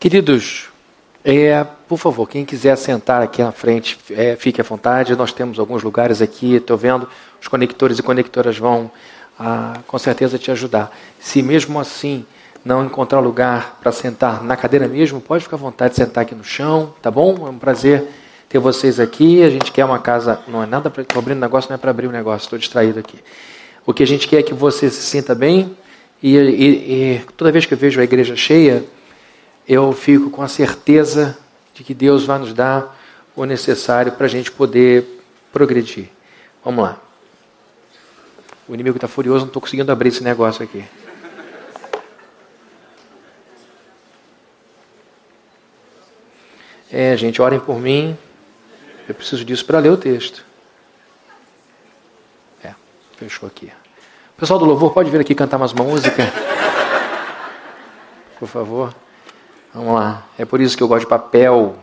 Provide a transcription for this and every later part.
Queridos, é, por favor, quem quiser sentar aqui na frente, é, fique à vontade. Nós temos alguns lugares aqui, estou vendo, os conectores e conectoras vão ah, com certeza te ajudar. Se mesmo assim não encontrar lugar para sentar na cadeira mesmo, pode ficar à vontade de sentar aqui no chão, tá bom? É um prazer ter vocês aqui. A gente quer uma casa, não é nada para abrir um negócio, não é para abrir um negócio, estou distraído aqui. O que a gente quer é que você se sinta bem e, e, e toda vez que eu vejo a igreja cheia, eu fico com a certeza de que Deus vai nos dar o necessário para a gente poder progredir. Vamos lá. O inimigo está furioso, não estou conseguindo abrir esse negócio aqui. É, gente, orem por mim. Eu preciso disso para ler o texto. É, fechou aqui. Pessoal do louvor pode vir aqui cantar umas músicas? Por favor. Vamos lá. É por isso que eu gosto de papel.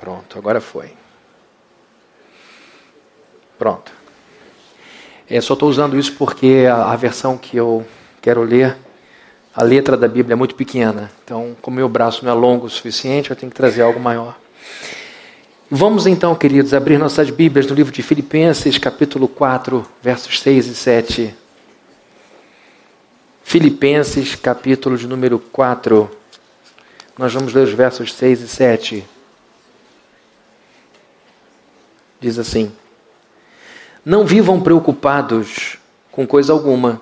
Pronto, agora foi. Pronto. É, só estou usando isso porque a, a, versão que eu quero ler, a letra da Bíblia é muito pequena. Então, como meu braço não é longo o suficiente, eu tenho que trazer algo maior. Vamos então, queridos, abrir nossas Bíblias no livro de Filipenses, capítulo 4, versos 6 e 7. Filipenses, capítulo de número 4. Nós vamos ler os versos 6 e 7. Diz assim: Não vivam preocupados com coisa alguma.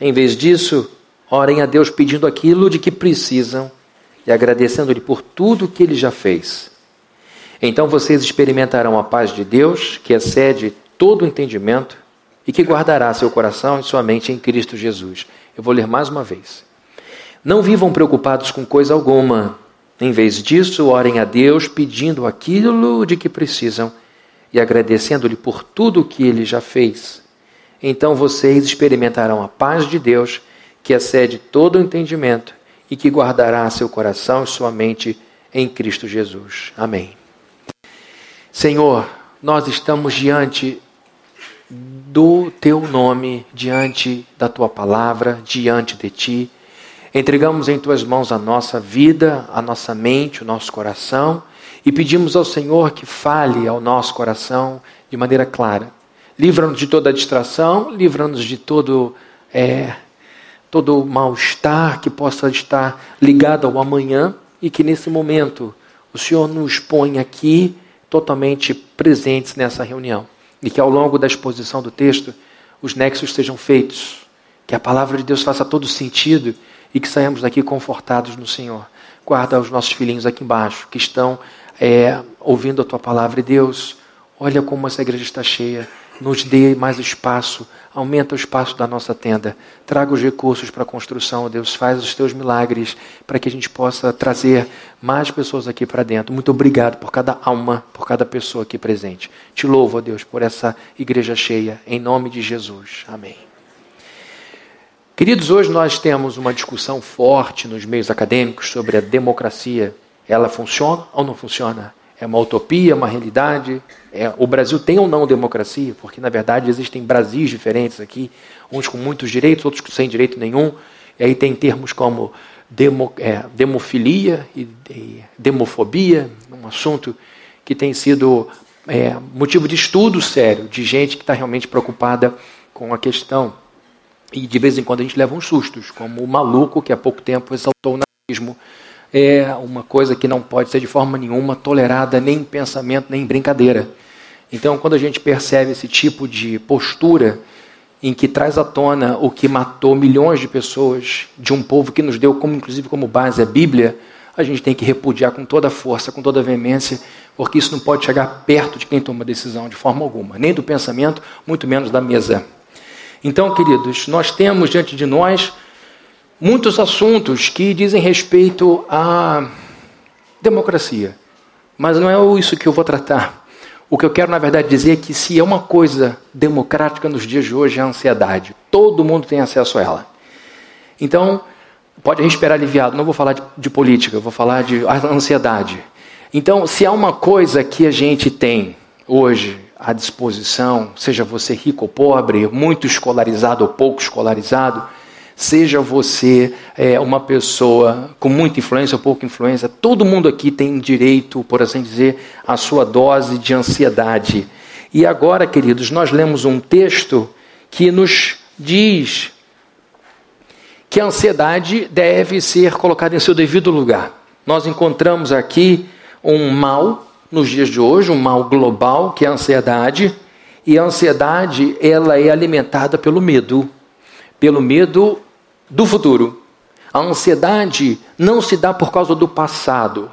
Em vez disso, orem a Deus pedindo aquilo de que precisam e agradecendo-lhe por tudo que ele já fez. Então vocês experimentarão a paz de Deus, que excede todo o entendimento e que guardará seu coração e sua mente em Cristo Jesus. Eu vou ler mais uma vez. Não vivam preocupados com coisa alguma. Em vez disso, orem a Deus pedindo aquilo de que precisam e agradecendo-lhe por tudo o que ele já fez. Então vocês experimentarão a paz de Deus, que excede todo o entendimento e que guardará seu coração e sua mente em Cristo Jesus. Amém. Senhor, nós estamos diante do teu nome, diante da tua palavra, diante de ti. Entregamos em tuas mãos a nossa vida, a nossa mente, o nosso coração e pedimos ao Senhor que fale ao nosso coração de maneira clara. Livra-nos de toda distração, livra-nos de todo é, todo mal-estar que possa estar ligado ao amanhã e que nesse momento o Senhor nos põe aqui totalmente presentes nessa reunião e que ao longo da exposição do texto os nexos sejam feitos, que a palavra de Deus faça todo sentido e que saímos daqui confortados no Senhor. Guarda os nossos filhinhos aqui embaixo, que estão é, ouvindo a tua palavra. E Deus, olha como essa igreja está cheia. Nos dê mais espaço, aumenta o espaço da nossa tenda, traga os recursos para a construção, Deus, faz os teus milagres para que a gente possa trazer mais pessoas aqui para dentro. Muito obrigado por cada alma, por cada pessoa aqui presente. Te louvo, Deus, por essa igreja cheia, em nome de Jesus. Amém. Queridos, hoje nós temos uma discussão forte nos meios acadêmicos sobre a democracia. Ela funciona ou não funciona? É uma utopia, uma realidade? É, o Brasil tem ou não democracia? Porque, na verdade, existem Brasis diferentes aqui, uns com muitos direitos, outros sem direito nenhum. E aí tem termos como demo, é, demofilia e, e, demofobia, um assunto que tem sido é, motivo de estudo sério de gente que está realmente preocupada com a questão. E de vez em quando a gente leva uns sustos, como o maluco que há pouco tempo exaltou o nazismo. É uma coisa que não pode ser de forma nenhuma tolerada, nem em pensamento, nem em brincadeira. Então, quando a gente percebe esse tipo de postura, em que traz à tona o que matou milhões de pessoas de um povo que nos deu, como inclusive como base a Bíblia, a gente tem que repudiar com toda a força, com toda a veemência, porque isso não pode chegar perto de quem toma decisão de forma alguma, nem do pensamento, muito menos da mesa. Então, queridos, nós temos diante de nós muitos assuntos que dizem respeito à democracia, mas não é isso que eu vou tratar. O que eu quero, na verdade, dizer é que se é uma coisa democrática nos dias de hoje é a ansiedade. Todo mundo tem acesso a ela. Então, pode respirar aliviado. Não vou falar de, de política, vou falar de ansiedade. Então, se há uma coisa que a gente tem hoje à disposição, seja você rico ou pobre, muito escolarizado ou pouco escolarizado, Seja você é, uma pessoa com muita influência ou pouca influência, todo mundo aqui tem direito, por assim dizer, à sua dose de ansiedade. E agora, queridos, nós lemos um texto que nos diz que a ansiedade deve ser colocada em seu devido lugar. Nós encontramos aqui um mal nos dias de hoje, um mal global, que é a ansiedade, e a ansiedade, ela é alimentada pelo medo, pelo medo do futuro. A ansiedade não se dá por causa do passado.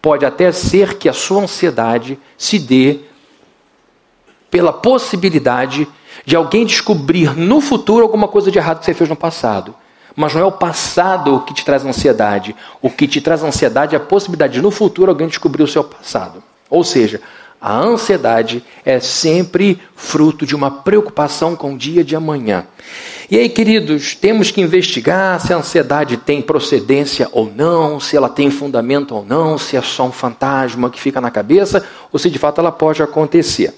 Pode até ser que a sua ansiedade se dê pela possibilidade de alguém descobrir no futuro alguma coisa de errado que você fez no passado. Mas não é o passado que te traz ansiedade. O que te traz ansiedade é a possibilidade de no futuro alguém descobrir o seu passado. Ou seja, a ansiedade é sempre fruto de uma preocupação com o dia de amanhã. E aí, queridos, temos que investigar se a ansiedade tem procedência ou não, se ela tem fundamento ou não, se é só um fantasma que fica na cabeça ou se de fato ela pode acontecer.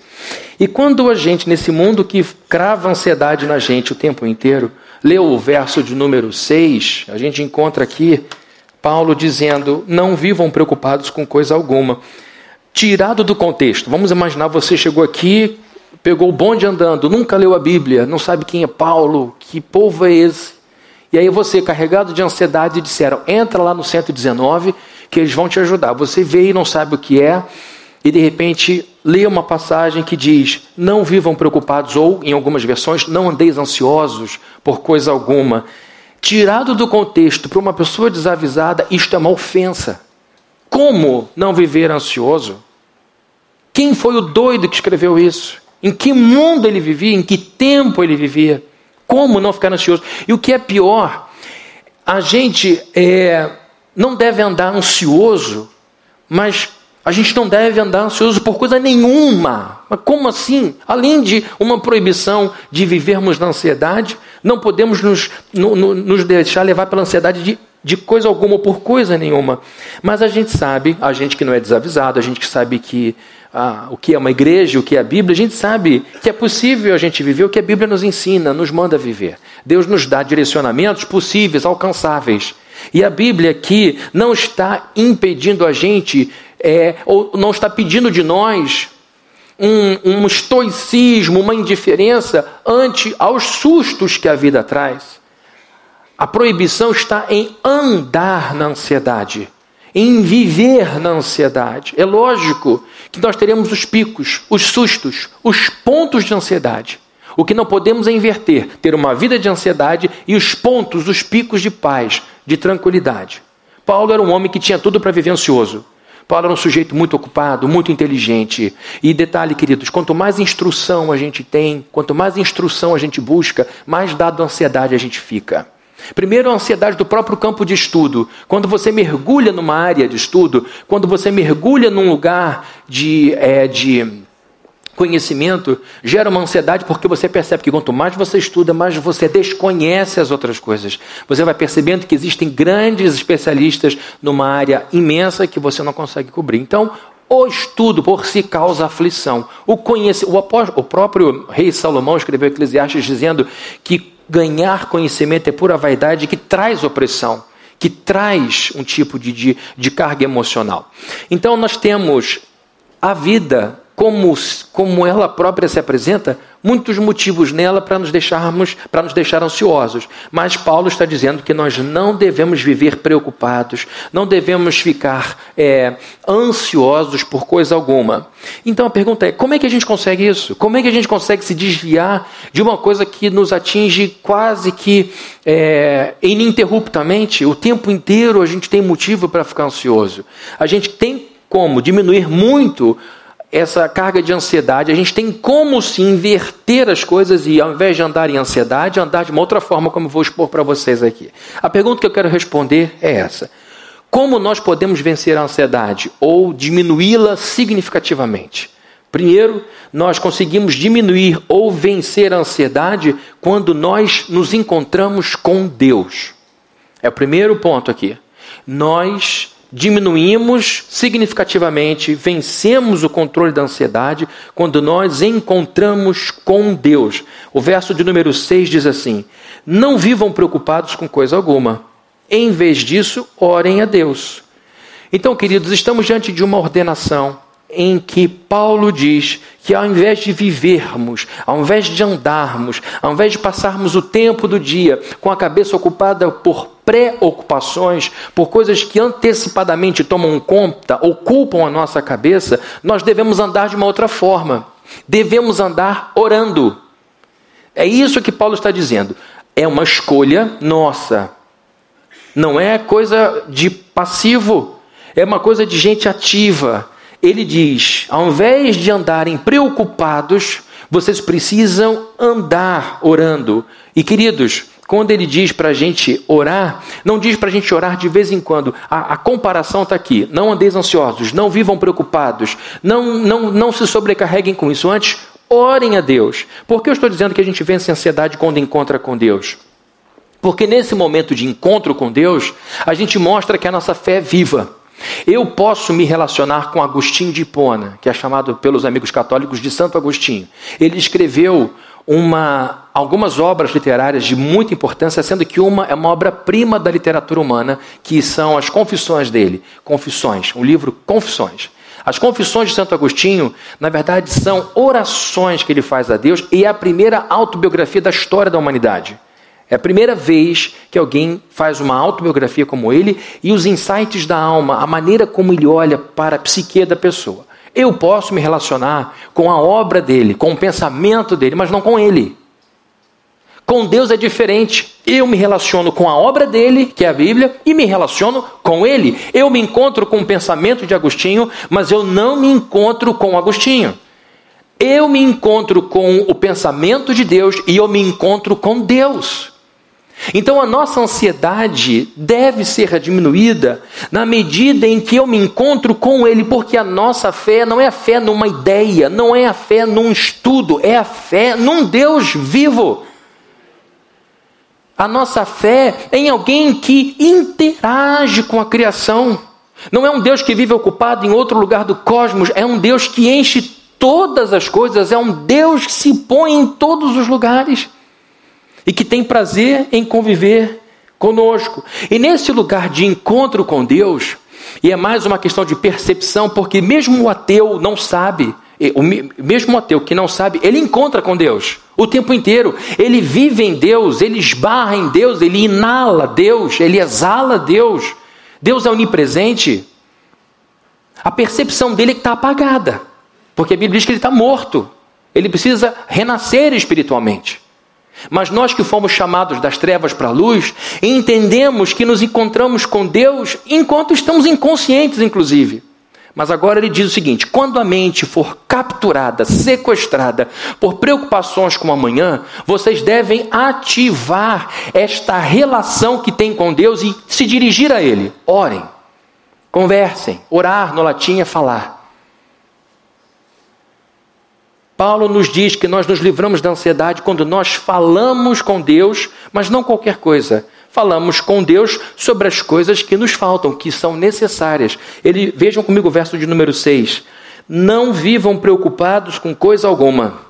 E quando a gente, nesse mundo que crava ansiedade na gente o tempo inteiro, lê o verso de número 6, a gente encontra aqui Paulo dizendo: Não vivam preocupados com coisa alguma tirado do contexto. Vamos imaginar você chegou aqui, pegou o bonde andando, nunca leu a Bíblia, não sabe quem é Paulo, que povo é esse. E aí você, carregado de ansiedade, disseram: entra lá no 119 que eles vão te ajudar. Você vê e não sabe o que é, e de repente lê uma passagem que diz: não vivam preocupados, ou em algumas versões, não andeis ansiosos por coisa alguma. Tirado do contexto para uma pessoa desavisada, isto é uma ofensa. Como não viver ansioso? Quem foi o doido que escreveu isso? Em que mundo ele vivia? Em que tempo ele vivia? Como não ficar ansioso? E o que é pior, a gente é, não deve andar ansioso, mas a gente não deve andar ansioso por coisa nenhuma. Mas como assim? Além de uma proibição de vivermos na ansiedade, não podemos nos, no, no, nos deixar levar pela ansiedade de de coisa alguma ou por coisa nenhuma. Mas a gente sabe, a gente que não é desavisado, a gente que sabe que ah, o que é uma igreja, o que é a Bíblia, a gente sabe que é possível a gente viver o que a Bíblia nos ensina, nos manda viver. Deus nos dá direcionamentos possíveis, alcançáveis. E a Bíblia aqui não está impedindo a gente, é, ou não está pedindo de nós um, um estoicismo, uma indiferença ante aos sustos que a vida traz. A proibição está em andar na ansiedade, em viver na ansiedade. É lógico que nós teremos os picos, os sustos, os pontos de ansiedade. O que não podemos é inverter, ter uma vida de ansiedade e os pontos, os picos de paz, de tranquilidade. Paulo era um homem que tinha tudo para viver ansioso. Paulo era um sujeito muito ocupado, muito inteligente. E detalhe, queridos, quanto mais instrução a gente tem, quanto mais instrução a gente busca, mais dado a ansiedade a gente fica. Primeiro, a ansiedade do próprio campo de estudo. Quando você mergulha numa área de estudo, quando você mergulha num lugar de, é, de conhecimento, gera uma ansiedade porque você percebe que quanto mais você estuda, mais você desconhece as outras coisas. Você vai percebendo que existem grandes especialistas numa área imensa que você não consegue cobrir. Então, o estudo por si causa aflição. O, conhece... o, o próprio rei Salomão escreveu Eclesiastes dizendo que ganhar conhecimento é pura vaidade que traz opressão, que traz um tipo de, de, de carga emocional. Então nós temos a vida como, como ela própria se apresenta, muitos motivos nela para nos deixarmos, para nos deixar ansiosos. Mas Paulo está dizendo que nós não devemos viver preocupados, não devemos ficar é, ansiosos por coisa alguma. Então a pergunta é: como é que a gente consegue isso? Como é que a gente consegue se desviar de uma coisa que nos atinge quase que é, ininterruptamente? O tempo inteiro a gente tem motivo para ficar ansioso. A gente tem como diminuir muito essa carga de ansiedade, a gente tem como se inverter as coisas e, ao invés de andar em ansiedade, andar de uma outra forma, como eu vou expor para vocês aqui. A pergunta que eu quero responder é essa: Como nós podemos vencer a ansiedade ou diminuí-la significativamente? Primeiro, nós conseguimos diminuir ou vencer a ansiedade quando nós nos encontramos com Deus. É o primeiro ponto aqui. Nós diminuímos significativamente, vencemos o controle da ansiedade quando nós encontramos com Deus. O verso de número 6 diz assim: Não vivam preocupados com coisa alguma. Em vez disso, orem a Deus. Então, queridos, estamos diante de uma ordenação em que Paulo diz que ao invés de vivermos, ao invés de andarmos, ao invés de passarmos o tempo do dia com a cabeça ocupada por preocupações, por coisas que antecipadamente tomam conta, ocupam a nossa cabeça, nós devemos andar de uma outra forma. Devemos andar orando. É isso que Paulo está dizendo. É uma escolha nossa. Não é coisa de passivo, é uma coisa de gente ativa ele diz: ao invés de andarem preocupados, vocês precisam andar orando. E queridos, quando ele diz para a gente orar, não diz para a gente orar de vez em quando. A, a comparação está aqui. Não andeis ansiosos, não vivam preocupados, não, não, não se sobrecarreguem com isso. Antes, orem a Deus. Por que eu estou dizendo que a gente vence a ansiedade quando encontra com Deus? Porque nesse momento de encontro com Deus, a gente mostra que a nossa fé é viva. Eu posso me relacionar com Agostinho de Hipona, que é chamado pelos amigos católicos de Santo Agostinho. Ele escreveu uma, algumas obras literárias de muita importância, sendo que uma é uma obra-prima da literatura humana, que são as Confissões dele. Confissões, o livro Confissões. As Confissões de Santo Agostinho, na verdade, são orações que ele faz a Deus e é a primeira autobiografia da história da humanidade. É a primeira vez que alguém faz uma autobiografia como ele e os insights da alma, a maneira como ele olha para a psique da pessoa. Eu posso me relacionar com a obra dele, com o pensamento dele, mas não com ele. Com Deus é diferente. Eu me relaciono com a obra dele, que é a Bíblia, e me relaciono com ele. Eu me encontro com o pensamento de Agostinho, mas eu não me encontro com Agostinho. Eu me encontro com o pensamento de Deus e eu me encontro com Deus. Então a nossa ansiedade deve ser diminuída na medida em que eu me encontro com Ele, porque a nossa fé não é a fé numa ideia, não é a fé num estudo, é a fé num Deus vivo. A nossa fé é em alguém que interage com a criação. Não é um Deus que vive ocupado em outro lugar do cosmos, é um Deus que enche todas as coisas, é um Deus que se põe em todos os lugares e que tem prazer em conviver conosco. E nesse lugar de encontro com Deus, e é mais uma questão de percepção, porque mesmo o ateu não sabe, o mesmo ateu que não sabe, ele encontra com Deus o tempo inteiro. Ele vive em Deus, ele esbarra em Deus, ele inala Deus, ele exala Deus. Deus é onipresente. A percepção dele é que está apagada, porque a Bíblia diz que ele está morto. Ele precisa renascer espiritualmente. Mas nós que fomos chamados das trevas para a luz, entendemos que nos encontramos com Deus enquanto estamos inconscientes, inclusive. Mas agora ele diz o seguinte: quando a mente for capturada, sequestrada por preocupações como amanhã, vocês devem ativar esta relação que tem com Deus e se dirigir a Ele. Orem, conversem. Orar no latim é falar. Paulo nos diz que nós nos livramos da ansiedade quando nós falamos com Deus, mas não qualquer coisa. Falamos com Deus sobre as coisas que nos faltam, que são necessárias. Ele, vejam comigo o verso de número 6. Não vivam preocupados com coisa alguma.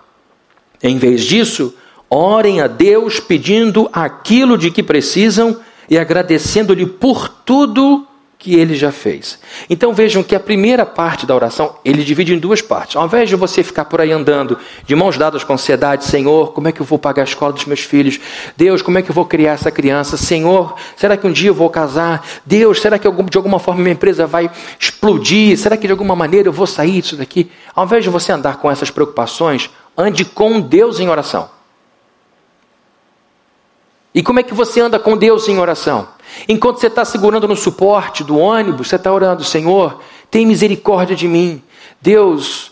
Em vez disso, orem a Deus pedindo aquilo de que precisam e agradecendo-lhe por tudo que ele já fez. Então vejam que a primeira parte da oração, ele divide em duas partes. Ao invés de você ficar por aí andando de mãos dadas com ansiedade, Senhor, como é que eu vou pagar a escola dos meus filhos? Deus, como é que eu vou criar essa criança? Senhor, será que um dia eu vou casar? Deus, será que de alguma forma minha empresa vai explodir? Será que de alguma maneira eu vou sair disso daqui? Ao invés de você andar com essas preocupações, ande com Deus em oração. E como é que você anda com Deus em oração? Enquanto você está segurando no suporte do ônibus, você está orando, Senhor, tem misericórdia de mim. Deus,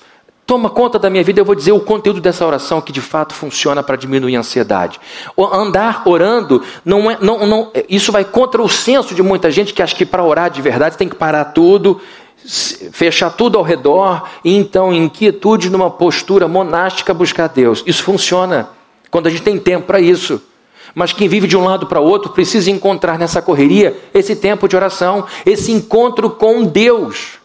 toma conta da minha vida. Eu vou dizer o conteúdo dessa oração que de fato funciona para diminuir a ansiedade. Andar orando, não é, não, não, isso vai contra o senso de muita gente que acha que para orar de verdade tem que parar tudo, fechar tudo ao redor e então, em quietude, numa postura monástica, buscar Deus. Isso funciona quando a gente tem tempo para isso. Mas quem vive de um lado para o outro precisa encontrar nessa correria esse tempo de oração, esse encontro com Deus.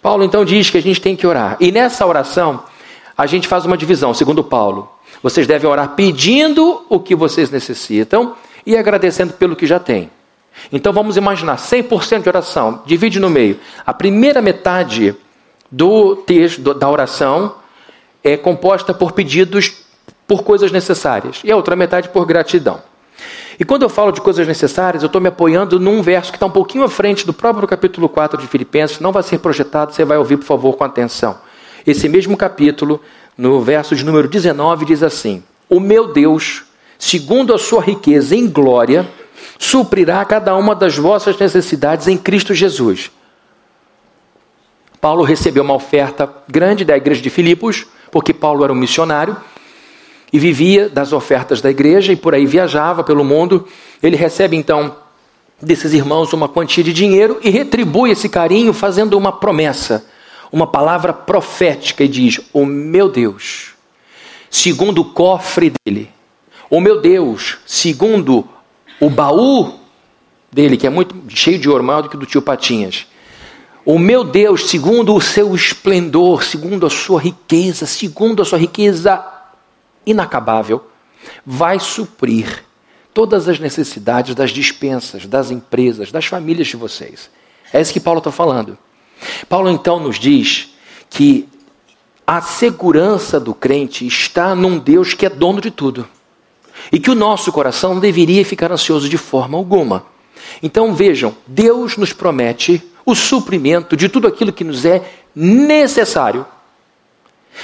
Paulo então diz que a gente tem que orar. E nessa oração, a gente faz uma divisão, segundo Paulo. Vocês devem orar pedindo o que vocês necessitam e agradecendo pelo que já têm. Então vamos imaginar 100% de oração, divide no meio. A primeira metade do texto da oração é composta por pedidos por coisas necessárias e a outra metade por gratidão. E quando eu falo de coisas necessárias, eu estou me apoiando num verso que está um pouquinho à frente do próprio capítulo 4 de Filipenses, não vai ser projetado, você vai ouvir, por favor, com atenção. Esse mesmo capítulo, no verso de número 19, diz assim: O meu Deus, segundo a sua riqueza em glória, suprirá cada uma das vossas necessidades em Cristo Jesus. Paulo recebeu uma oferta grande da igreja de Filipos, porque Paulo era um missionário e vivia das ofertas da igreja e por aí viajava pelo mundo. Ele recebe então desses irmãos uma quantia de dinheiro e retribui esse carinho fazendo uma promessa, uma palavra profética e diz: O meu Deus, segundo o cofre dele, o meu Deus, segundo o baú dele, que é muito cheio de ouro, maior do que do tio Patinhas. O meu Deus, segundo o seu esplendor, segundo a sua riqueza, segundo a sua riqueza inacabável, vai suprir todas as necessidades das dispensas, das empresas, das famílias de vocês. É isso que Paulo está falando. Paulo então nos diz que a segurança do crente está num Deus que é dono de tudo. E que o nosso coração não deveria ficar ansioso de forma alguma. Então vejam, Deus nos promete o suprimento de tudo aquilo que nos é necessário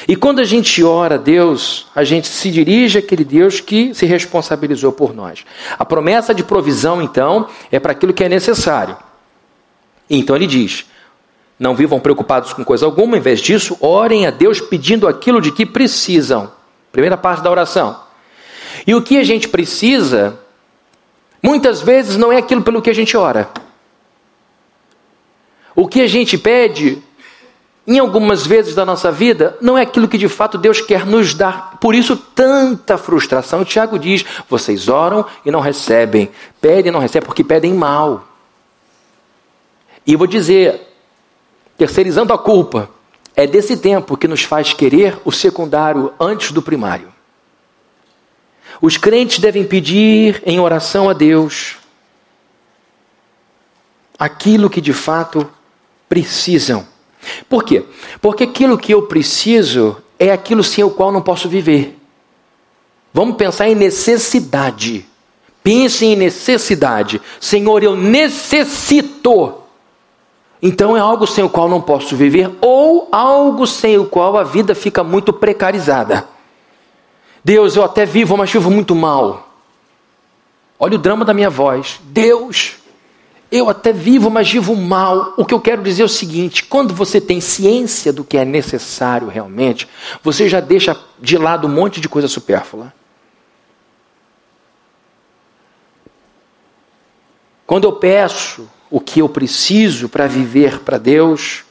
e quando a gente ora a Deus, a gente se dirige àquele Deus que se responsabilizou por nós. A promessa de provisão, então, é para aquilo que é necessário. Então ele diz: não vivam preocupados com coisa alguma, em vez disso, orem a Deus pedindo aquilo de que precisam. Primeira parte da oração. E o que a gente precisa, muitas vezes não é aquilo pelo que a gente ora. O que a gente pede em algumas vezes da nossa vida, não é aquilo que de fato Deus quer nos dar. Por isso, tanta frustração. Tiago diz: vocês oram e não recebem, pedem e não recebem, porque pedem mal. E vou dizer, terceirizando a culpa, é desse tempo que nos faz querer o secundário antes do primário. Os crentes devem pedir em oração a Deus aquilo que de fato precisam por quê? Porque aquilo que eu preciso é aquilo sem o qual não posso viver. Vamos pensar em necessidade. Pense em necessidade. Senhor, eu necessito. Então é algo sem o qual não posso viver ou algo sem o qual a vida fica muito precarizada. Deus, eu até vivo, mas vivo muito mal. Olha o drama da minha voz. Deus, eu até vivo, mas vivo mal. O que eu quero dizer é o seguinte: quando você tem ciência do que é necessário realmente, você já deixa de lado um monte de coisa supérflua. Quando eu peço o que eu preciso para viver para Deus,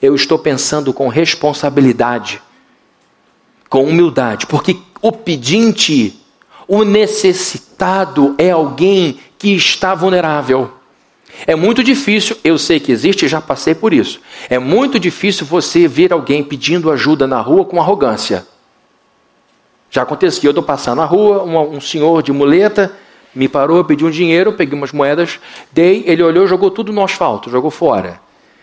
eu estou pensando com responsabilidade, com humildade, porque o pedinte, o necessitado é alguém que está vulnerável. É muito difícil, eu sei que existe, já passei por isso. É muito difícil você ver alguém pedindo ajuda na rua com arrogância. Já aconteceu, eu estou passando na rua, um, um, senhor de muleta me parou, pediu um dinheiro, peguei umas moedas, dei, ele olhou, jogou tudo no asfalto, jogou fora.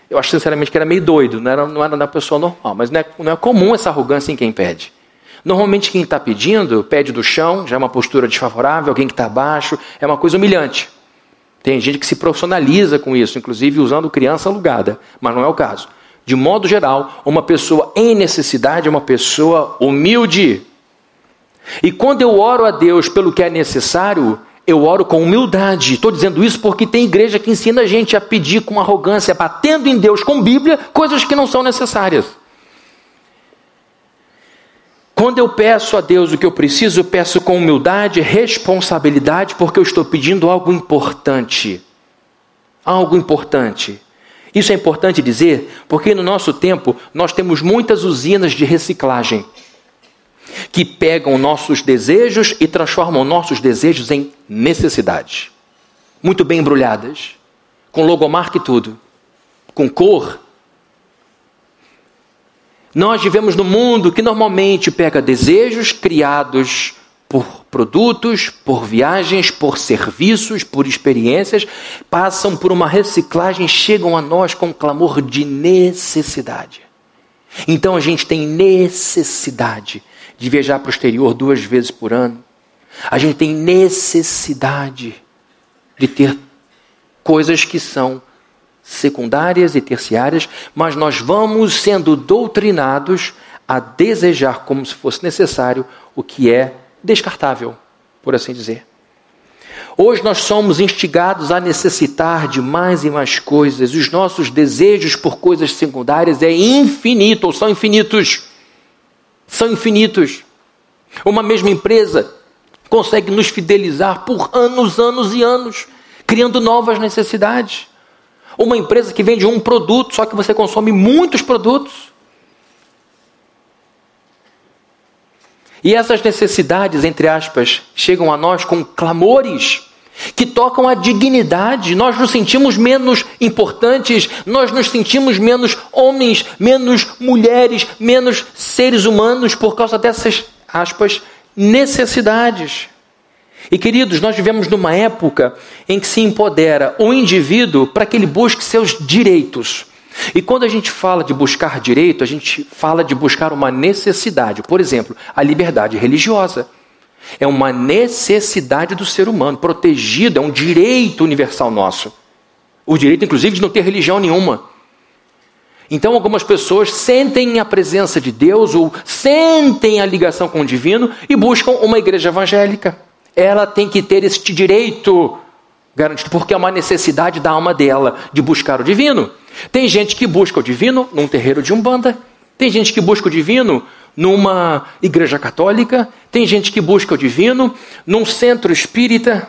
Eu acho sinceramente que era meio doido, não era, não era uma pessoa normal, mas não é, não é comum essa arrogância em quem pede. Normalmente quem está pedindo, pede do chão, já é uma postura desfavorável, alguém que está abaixo, é uma coisa humilhante. Tem gente que se profissionaliza com isso, inclusive usando criança alugada, mas não é o caso. De modo geral, uma pessoa em necessidade é uma pessoa humilde. E quando eu oro a Deus pelo que é necessário, eu oro com humildade. Estou dizendo isso porque tem igreja que ensina a gente a pedir com arrogância, batendo em Deus com Bíblia, coisas que não são necessárias. Quando eu peço a Deus o que eu preciso, eu peço com humildade, responsabilidade, porque eu estou pedindo algo importante. Algo importante. Isso é importante dizer, porque no nosso tempo nós temos muitas usinas de reciclagem. que pegam nossos desejos e transformam nossos desejos em necessidades. Muito bem embrulhadas, com logomarca e tudo, com cor. Nós vivemos num mundo que normalmente pega desejos criados por produtos, por viagens, por serviços, por experiências, passam por uma reciclagem, chegam a nós com um clamor de necessidade. Então a gente tem necessidade de viajar para o exterior duas vezes por ano. A gente tem necessidade de ter coisas que são secundárias e terciárias, mas nós vamos sendo doutrinados a desejar como se fosse necessário o que é descartável, por assim dizer. Hoje nós somos instigados a necessitar de mais e mais coisas. Os nossos desejos por coisas secundárias é infinito, ou são infinitos. São infinitos. Uma mesma empresa consegue nos fidelizar por anos, anos e anos, criando novas necessidades. Uma empresa que vende um produto, só que você consome muitos produtos. E essas necessidades, entre aspas, chegam a nós com clamores que tocam a dignidade. Nós nos sentimos menos importantes, nós nos sentimos menos homens, menos mulheres, menos seres humanos por causa dessas, aspas, necessidades. E queridos, nós vivemos numa época em que se empodera o indivíduo para que ele busque seus direitos. E quando a gente fala de buscar direito, a gente fala de buscar uma necessidade. Por exemplo, a liberdade religiosa. É uma necessidade do ser humano, protegido, é um direito universal nosso. O direito, inclusive, de não ter religião nenhuma. Então, algumas pessoas sentem a presença de Deus ou sentem a ligação com o divino e buscam uma igreja evangélica. Ela tem que ter este direito garantido, porque é uma necessidade da alma dela de buscar o divino. Tem gente que busca o divino num terreiro de umbanda, tem gente que busca o divino numa igreja católica, tem gente que busca o divino num centro espírita.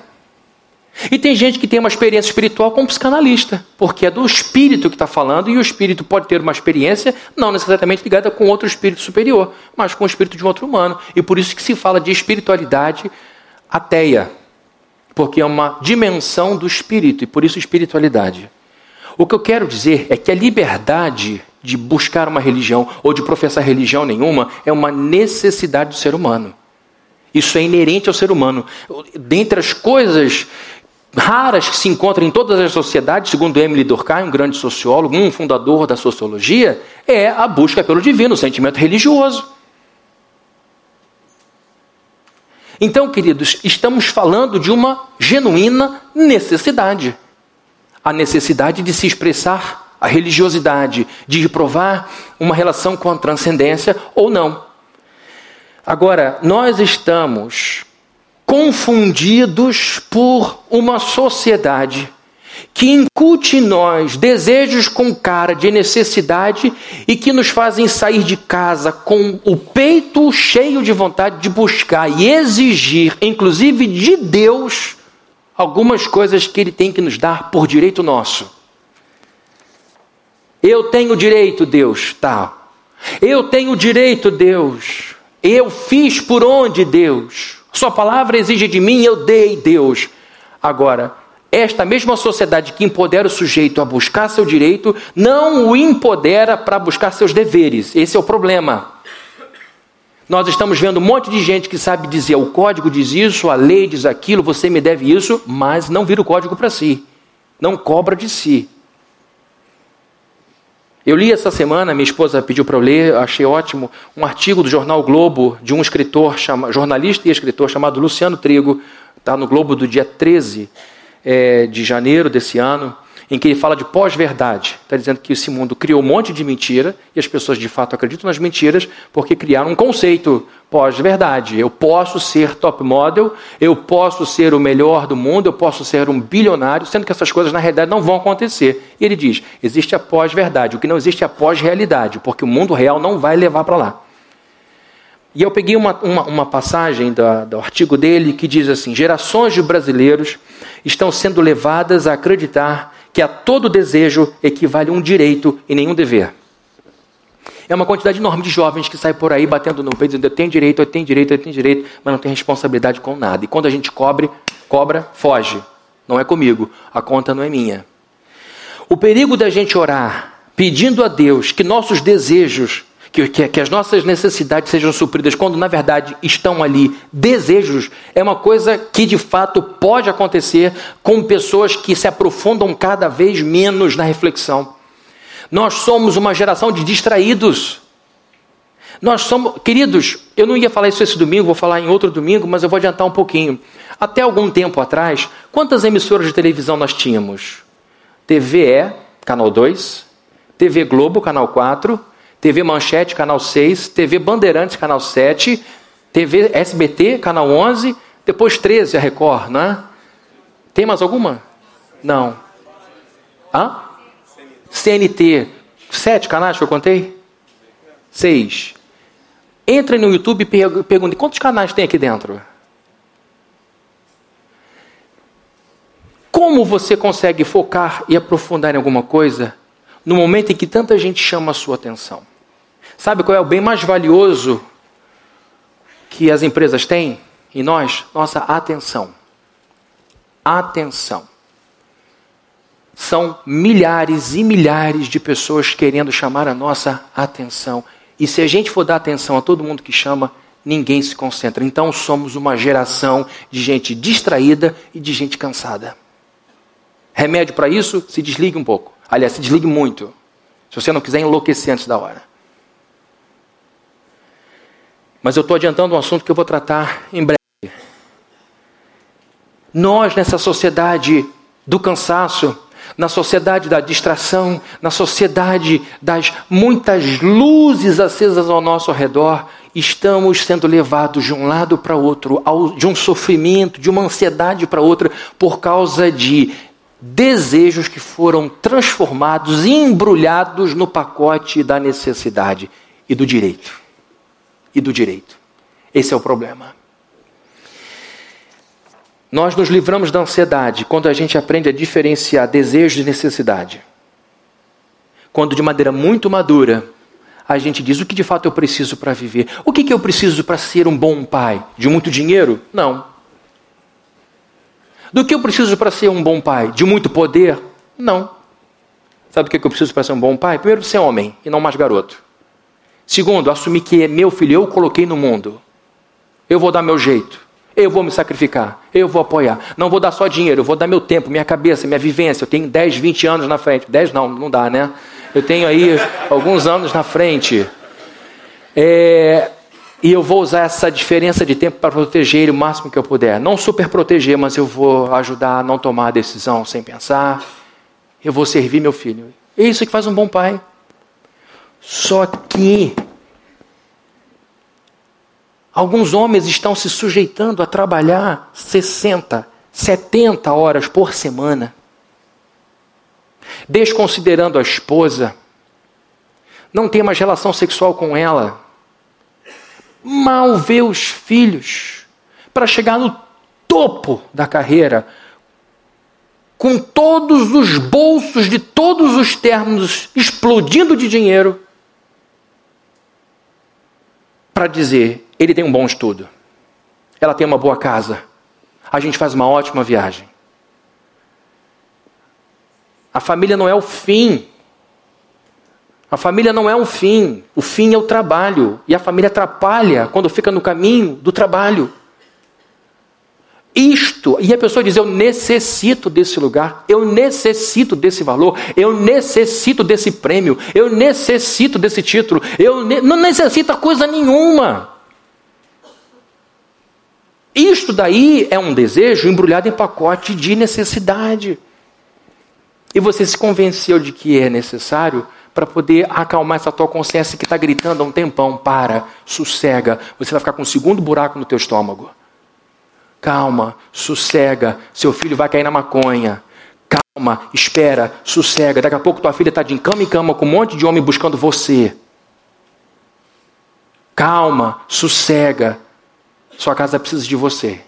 E tem gente que tem uma experiência espiritual com um psicanalista, porque é do espírito que está falando, e o espírito pode ter uma experiência não necessariamente ligada com outro espírito superior, mas com o espírito de um outro humano. E por isso que se fala de espiritualidade ateia, porque é uma dimensão do espírito, e por isso espiritualidade. O que eu quero dizer é que a liberdade de buscar uma religião ou de professar religião nenhuma é uma necessidade do ser humano. Isso é inerente ao ser humano. Dentre as coisas raras que se encontram em todas as sociedades, segundo Emily Durkheim, um grande sociólogo, um fundador da sociologia, é a busca pelo divino, o sentimento religioso. Então, queridos, estamos falando de uma genuína necessidade a necessidade de se expressar a religiosidade, de provar uma relação com a transcendência ou não. Agora, nós estamos confundidos por uma sociedade que incute em nós desejos com cara de necessidade e que nos fazem sair de casa com o peito cheio de vontade de buscar e exigir, inclusive de Deus, algumas coisas que ele tem que nos dar por direito nosso. Eu tenho direito, Deus, tá. Eu tenho direito, Deus. Eu fiz por onde, Deus. Sua palavra exige de mim, eu dei, Deus. Agora, esta mesma sociedade que empodera o sujeito a buscar seu direito, não o empodera para buscar seus deveres. Esse é o problema. Nós estamos vendo um monte de gente que sabe dizer o código diz isso, a lei diz aquilo, você me deve isso, mas não vira o código para si, não cobra de si. Eu li essa semana, minha esposa pediu para eu ler, achei ótimo, um artigo do jornal Globo de um escritor, chama, jornalista e escritor chamado Luciano Trigo, está no Globo do dia 13 é, de janeiro desse ano em que ele fala de pós-verdade. Está dizendo que esse mundo criou um monte de mentira e as pessoas de fato acreditam nas mentiras porque criaram um conceito pós-verdade. Eu posso ser top model, eu posso ser o melhor do mundo, eu posso ser um bilionário, sendo que essas coisas na realidade não vão acontecer. E ele diz: existe a pós-verdade, o que não existe é a pós-realidade, porque o mundo real não vai levar para lá. E eu peguei uma, uma, uma passagem do, do artigo dele que diz assim: gerações de brasileiros estão sendo levadas a acreditar que a todo desejo equivale um direito e nenhum dever. É uma quantidade enorme de jovens que saem por aí batendo no peito dizendo eu tenho direito, eu tenho direito, eu tenho direito, mas não tem responsabilidade com nada. E quando a gente cobre, cobra, foge. Não é comigo, a conta não é minha. O perigo da gente orar pedindo a Deus que nossos desejos, que, que, que, as nossas necessidades sejam supridas, quando na verdade estão ali desejos, é uma coisa que de fato pode acontecer com pessoas que se aprofundam cada vez menos na reflexão. Nós somos uma geração de distraídos. Nós somos, queridos, eu não ia falar isso esse domingo, vou falar em outro domingo, mas eu vou adiantar um pouquinho. Até algum tempo atrás, quantas emissoras de televisão nós tínhamos? TVE, canal 2, TV Globo, canal 4, TV Manchete, canal 6, TV Bandeirantes, canal 7, TV SBT, canal 11, depois 13, a Record, não é? Tem mais alguma? Não. Hã? CNT, sete canais que eu contei? Seis. Entre no YouTube e pergunte quantos canais tem aqui dentro? Como você consegue focar e aprofundar em alguma coisa no momento em que tanta gente chama a sua atenção? Sabe qual é o bem mais valioso que as empresas têm e nós? Nossa atenção. Atenção. São milhares e milhares de pessoas querendo chamar a nossa atenção. E se a gente for dar atenção a todo mundo que chama, ninguém se concentra. Então somos uma geração de gente distraída e de gente cansada. Remédio para isso? Se desligue um pouco. Aliás, se desligue muito. Se você não quiser enlouquecer antes da hora. Mas eu estou adiantando um assunto que eu vou tratar em breve. Nós, nessa sociedade do cansaço, na sociedade da distração, na sociedade das muitas luzes acesas ao nosso redor, estamos sendo levados de um lado para outro, de um sofrimento, de uma ansiedade para outra, por causa de desejos que foram transformados e embrulhados no pacote da necessidade e do direito. E do direito. Esse é o problema. Nós nos livramos da ansiedade quando a gente aprende a diferenciar desejo e necessidade. Quando, de maneira muito madura, a gente diz o que de fato eu preciso para viver. O que, que eu preciso para ser um bom pai? De muito dinheiro? Não. Do que eu preciso para ser um bom pai? De muito poder? Não. Sabe o que eu preciso para ser um bom pai? Primeiro, ser homem e não mais garoto. Segundo, assumir que é meu filho, eu coloquei no mundo. Eu vou dar meu jeito. Eu vou me sacrificar, eu vou apoiar. Não vou dar só dinheiro, eu vou dar meu tempo, minha cabeça, minha vivência. Eu tenho 10, 20 anos na frente. 10 não, não dá, né? Eu tenho aí alguns anos na frente. É, e eu vou usar essa diferença de tempo para proteger ele o máximo que eu puder. Não super proteger, mas eu vou ajudar a não tomar a decisão sem pensar. Eu vou servir meu filho. É isso que faz um bom pai. Só que Alguns homens estão se sujeitando a trabalhar 60, 70 horas por semana, desconsiderando a esposa, não tem mais relação sexual com ela, mal vê os filhos, para chegar no topo da carreira, com todos os bolsos de todos os termos explodindo de dinheiro, para dizer: ele tem um bom estudo, ela tem uma boa casa, a gente faz uma ótima viagem. A família não é o fim. A família não é um fim. O fim é o trabalho. E a família atrapalha quando fica no caminho do trabalho isto, e a pessoa diz: Eu necessito desse lugar, eu necessito desse valor, eu necessito desse prêmio, eu necessito desse título, eu ne não necessita coisa nenhuma. Isto daí é um desejo embrulhado em pacote de necessidade. E você se convenceu de que é necessário para poder acalmar essa tua consciência que está gritando há um tempão: para, sossega, você vai ficar com um segundo buraco no teu estômago. Calma, sossega. Seu filho vai cair na maconha. Calma, espera, sossega. Daqui a pouco tua filha está de cama em cama com um monte de homem buscando você. Calma, sossega. Sua casa precisa de você.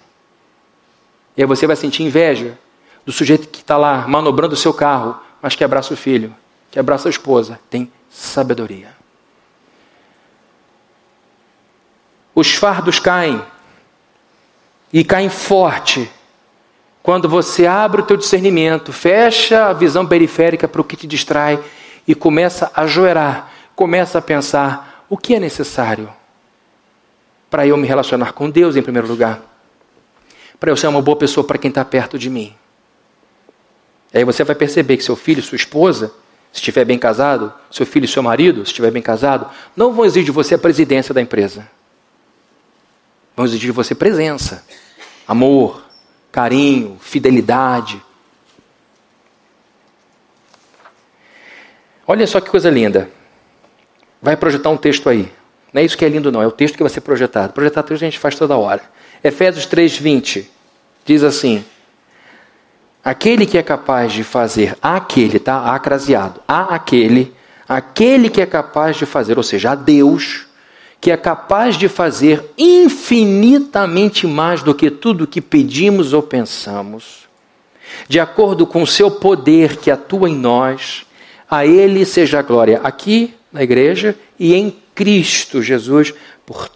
E aí você vai sentir inveja do sujeito que está lá manobrando o seu carro, mas que abraça o filho, que abraça a esposa. Tem sabedoria. os fardos caem e caem forte quando você abre o teu discernimento, fecha a visão periférica para o que te distrai e começa a joerar, começa a pensar o que é necessário para eu me relacionar com Deus em primeiro lugar, para eu ser uma boa pessoa para quem está perto de mim. E aí você vai perceber que seu filho, sua esposa, se estiver bem casado, seu filho e seu marido, se estiver bem casado, não vão exigir de você a presidência da empresa. Vão exigir de você presença, amor, carinho, fidelidade. Olha só que coisa linda. Vai projetar um texto aí. Não é isso que é lindo, não. É o texto que vai ser projetado. Projetar texto a gente faz toda hora. Efésios 3,20 diz assim: Aquele que é capaz de fazer, aquele, tá? Acraseado, a aquele, aquele que é capaz de fazer, ou seja, a Deus, que é capaz de fazer infinitamente mais do que tudo que pedimos ou pensamos, de acordo com o seu poder que atua em nós, a Ele seja a glória aqui na igreja e em Cristo Jesus por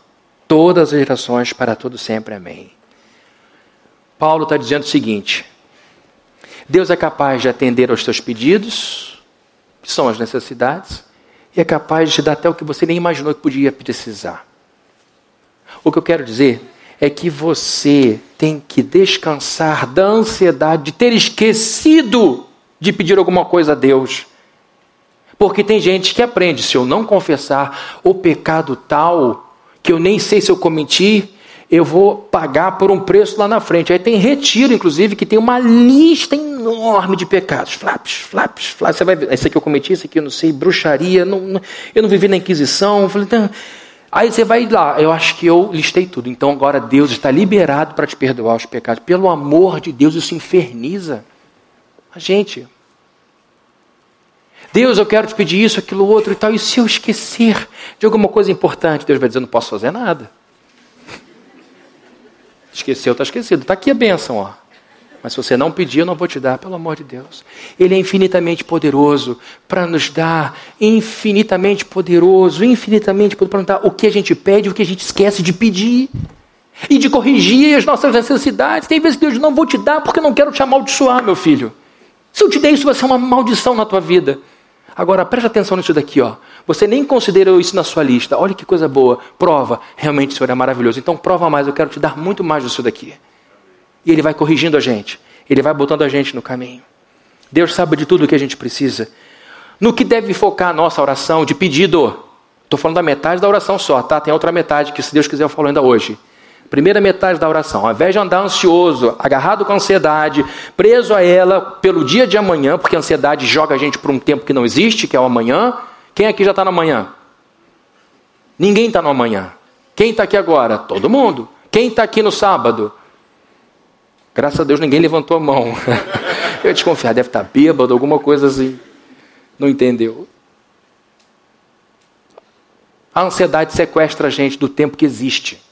todas as gerações, para todo sempre. Amém. Paulo está dizendo o seguinte: Deus é capaz de atender aos teus pedidos, que são as necessidades, e é capaz de te dar até o que você nem imaginou que podia precisar. O que eu quero dizer é que você tem que descansar da ansiedade de ter esquecido de pedir alguma coisa a Deus. Porque tem gente que aprende, se eu não confessar o pecado tal, que eu nem sei se eu cometi, eu vou pagar por um preço lá na frente. Aí tem retiro, inclusive, que tem uma lista enorme de pecados. Flaps, flaps, flaps. Você vai ver, esse aqui eu cometi, esse aqui eu não sei, bruxaria, não, não, eu não vivi na Inquisição. Falei, então... Aí você vai lá, eu acho que eu listei tudo. Então agora Deus está liberado para te perdoar os pecados. Pelo amor de Deus, isso inferniza a gente. Deus, eu quero te pedir isso, aquilo, outro e tal. E se eu esquecer de alguma coisa importante, Deus vai dizer: não posso fazer nada. Esqueceu, está esquecido. Está aqui a bênção, ó. Mas se você não pedir, eu não vou te dar, pelo amor de Deus. Ele é infinitamente poderoso para nos dar, infinitamente poderoso, infinitamente poderoso para nos dar o que a gente pede, o que a gente esquece de pedir. E de corrigir as nossas necessidades. Tem vezes que Deus não vou te dar porque não quero te amaldiçoar, meu filho. Se eu te der isso, vai ser uma maldição na tua vida. Agora, preste atenção nisso daqui, ó. Você nem considerou isso na sua lista. Olha que coisa boa. Prova. Realmente o Senhor é maravilhoso. Então prova mais. Eu quero te dar muito mais disso daqui. E Ele vai corrigindo a gente. Ele vai botando a gente no caminho. Deus sabe de tudo o que a gente precisa. No que deve focar a nossa oração de pedido. Estou falando da metade da oração só, tá? Tem outra metade que, se Deus quiser, eu falo ainda hoje. Primeira metade da oração. Ao invés de andar ansioso, agarrado com ansiedade, preso a ela pelo dia de amanhã, porque a ansiedade joga a gente para um tempo que não existe, que é o amanhã, quem aqui já está no amanhã? Ninguém está no amanhã. Quem está aqui agora? Todo mundo. Quem está aqui no sábado? Graças a Deus ninguém levantou a mão. Eu desconfiar, deve estar tá bêbado, alguma coisa assim. Não entendeu? A ansiedade sequestra a gente do tempo que existe.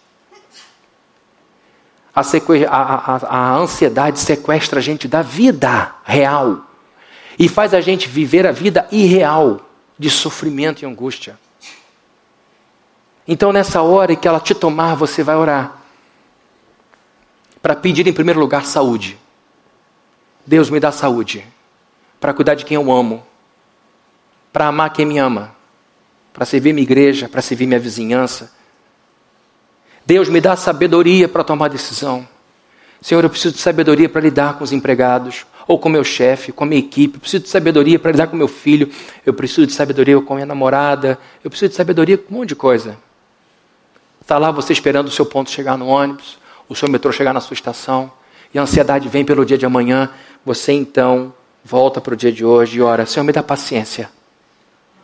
A, a, a, a, ansiedade sequestra a gente da vida real e faz a gente viver a vida irreal de sofrimento e angústia. Então, nessa hora que ela te tomar, você vai orar. Para pedir, em primeiro lugar, saúde. Deus me dá saúde. Para cuidar de quem eu amo. Para amar quem me ama. Para servir minha igreja, para servir minha vizinhança. Deus me dá sabedoria para tomar decisão. Senhor, eu preciso de sabedoria para lidar com os empregados, ou com meu chefe, com a minha equipe. Eu preciso de sabedoria para lidar com meu filho. Eu preciso de sabedoria com minha namorada. Eu preciso de sabedoria com um monte de coisa. Está lá você esperando o seu ponto chegar no ônibus, o seu metrô chegar na sua estação, e a ansiedade vem pelo dia de amanhã. Você então volta para o dia de hoje e ora: Senhor, me dá paciência.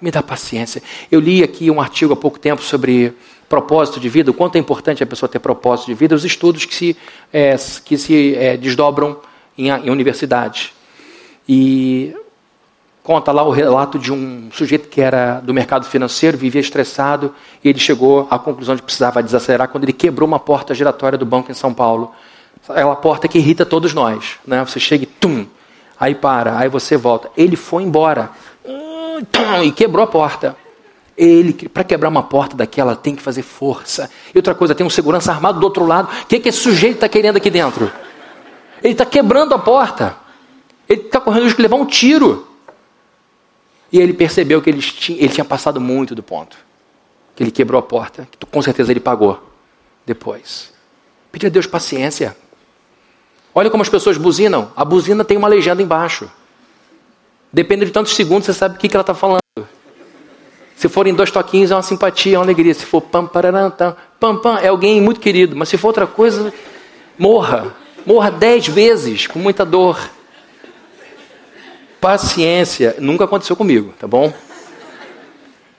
Me dá paciência. Eu li aqui um artigo há pouco tempo sobre propósito de vida, o quanto é importante a pessoa ter propósito de vida, os estudos que se, é, que se é, desdobram em, em universidades. E conta lá o relato de um sujeito que era do mercado financeiro, vivia estressado, e ele chegou à conclusão de que precisava desacelerar quando ele quebrou uma porta giratória do banco em São Paulo. Aquela porta que irrita todos nós. Né? Você chega e tum, aí para, aí você volta. Ele foi embora hum, e quebrou a porta. Ele, para quebrar uma porta daquela, tem que fazer força. E outra coisa, tem um segurança armado do outro lado. O que, que esse sujeito está querendo aqui dentro? Ele está quebrando a porta. Ele está correndo risco de levar um tiro. E ele percebeu que ele tinha, ele tinha passado muito do ponto. Que ele quebrou a porta. Que com certeza ele pagou depois. Pedir a Deus paciência. Olha como as pessoas buzinam. A buzina tem uma legenda embaixo. Depende de tantos segundos, você sabe o que, que ela está falando. Se forem dois toquinhos, é uma simpatia, é uma alegria. Se for pam, pararam, pam, pam, é alguém muito querido. Mas se for outra coisa, morra. Morra dez vezes, com muita dor. Paciência. Nunca aconteceu comigo, tá bom?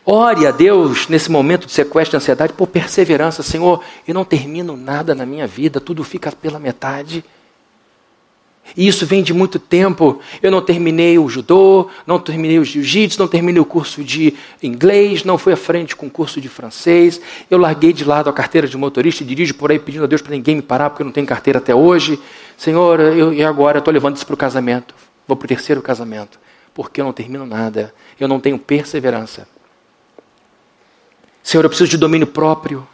Ore a Deus nesse momento de sequestro de ansiedade por perseverança. Senhor, eu não termino nada na minha vida, tudo fica pela metade. E isso vem de muito tempo. Eu não terminei o judô, não terminei o jiu-jitsu, não terminei o curso de inglês, não fui à frente com o curso de francês. Eu larguei de lado a carteira de motorista e dirijo por aí pedindo a Deus para ninguém me parar, porque eu não tenho carteira até hoje. Senhor, eu, e agora estou levando isso para o casamento. Vou para o terceiro casamento, porque eu não termino nada. Eu não tenho perseverança. Senhor, eu preciso de domínio próprio.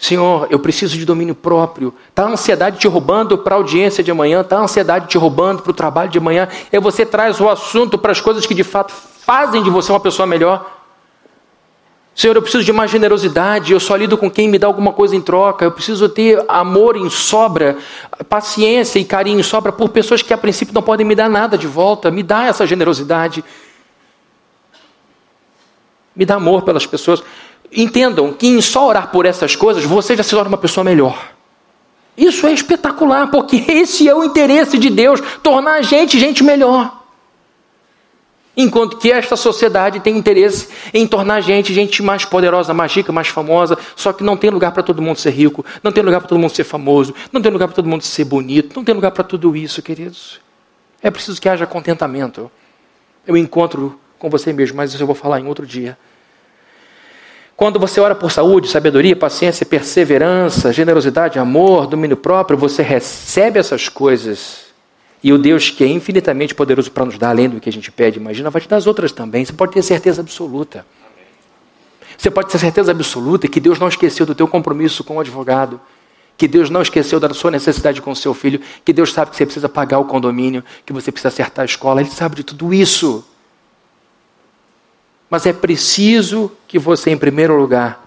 Senhor, eu preciso de domínio próprio. Está a ansiedade te roubando para a audiência de amanhã, está a ansiedade te roubando para o trabalho de amanhã. E aí você traz o assunto para as coisas que de fato fazem de você uma pessoa melhor. Senhor, eu preciso de mais generosidade, eu só lido com quem me dá alguma coisa em troca. Eu preciso ter amor em sobra, paciência e carinho em sobra por pessoas que a princípio não podem me dar nada de volta. Me dá essa generosidade. Me dá amor pelas pessoas. Entendam que em só orar por essas coisas, você já se torna uma pessoa melhor. Isso é espetacular, porque esse é o interesse de Deus, tornar a gente gente melhor. Enquanto que esta sociedade tem interesse em tornar a gente gente mais poderosa, mais rica, mais famosa, só que não tem lugar para todo mundo ser rico, não tem lugar para todo mundo ser famoso, não tem lugar para todo mundo ser bonito, não tem lugar para tudo isso, queridos. É preciso que haja contentamento. Eu encontro com você mesmo, mas isso eu vou falar em outro dia. Quando você ora por saúde, sabedoria, paciência, perseverança, generosidade, amor, domínio próprio, você recebe essas coisas. E o Deus que é infinitamente poderoso para nos dar além do que a gente pede, imagina, vai te dar as outras também. Você pode ter certeza absoluta. Você pode ter certeza absoluta que Deus não esqueceu do teu compromisso com o advogado, que Deus não esqueceu da sua necessidade com o seu filho, que Deus sabe que você precisa pagar o condomínio, que você precisa acertar a escola, Ele sabe de tudo isso. Mas é preciso que você, em primeiro lugar,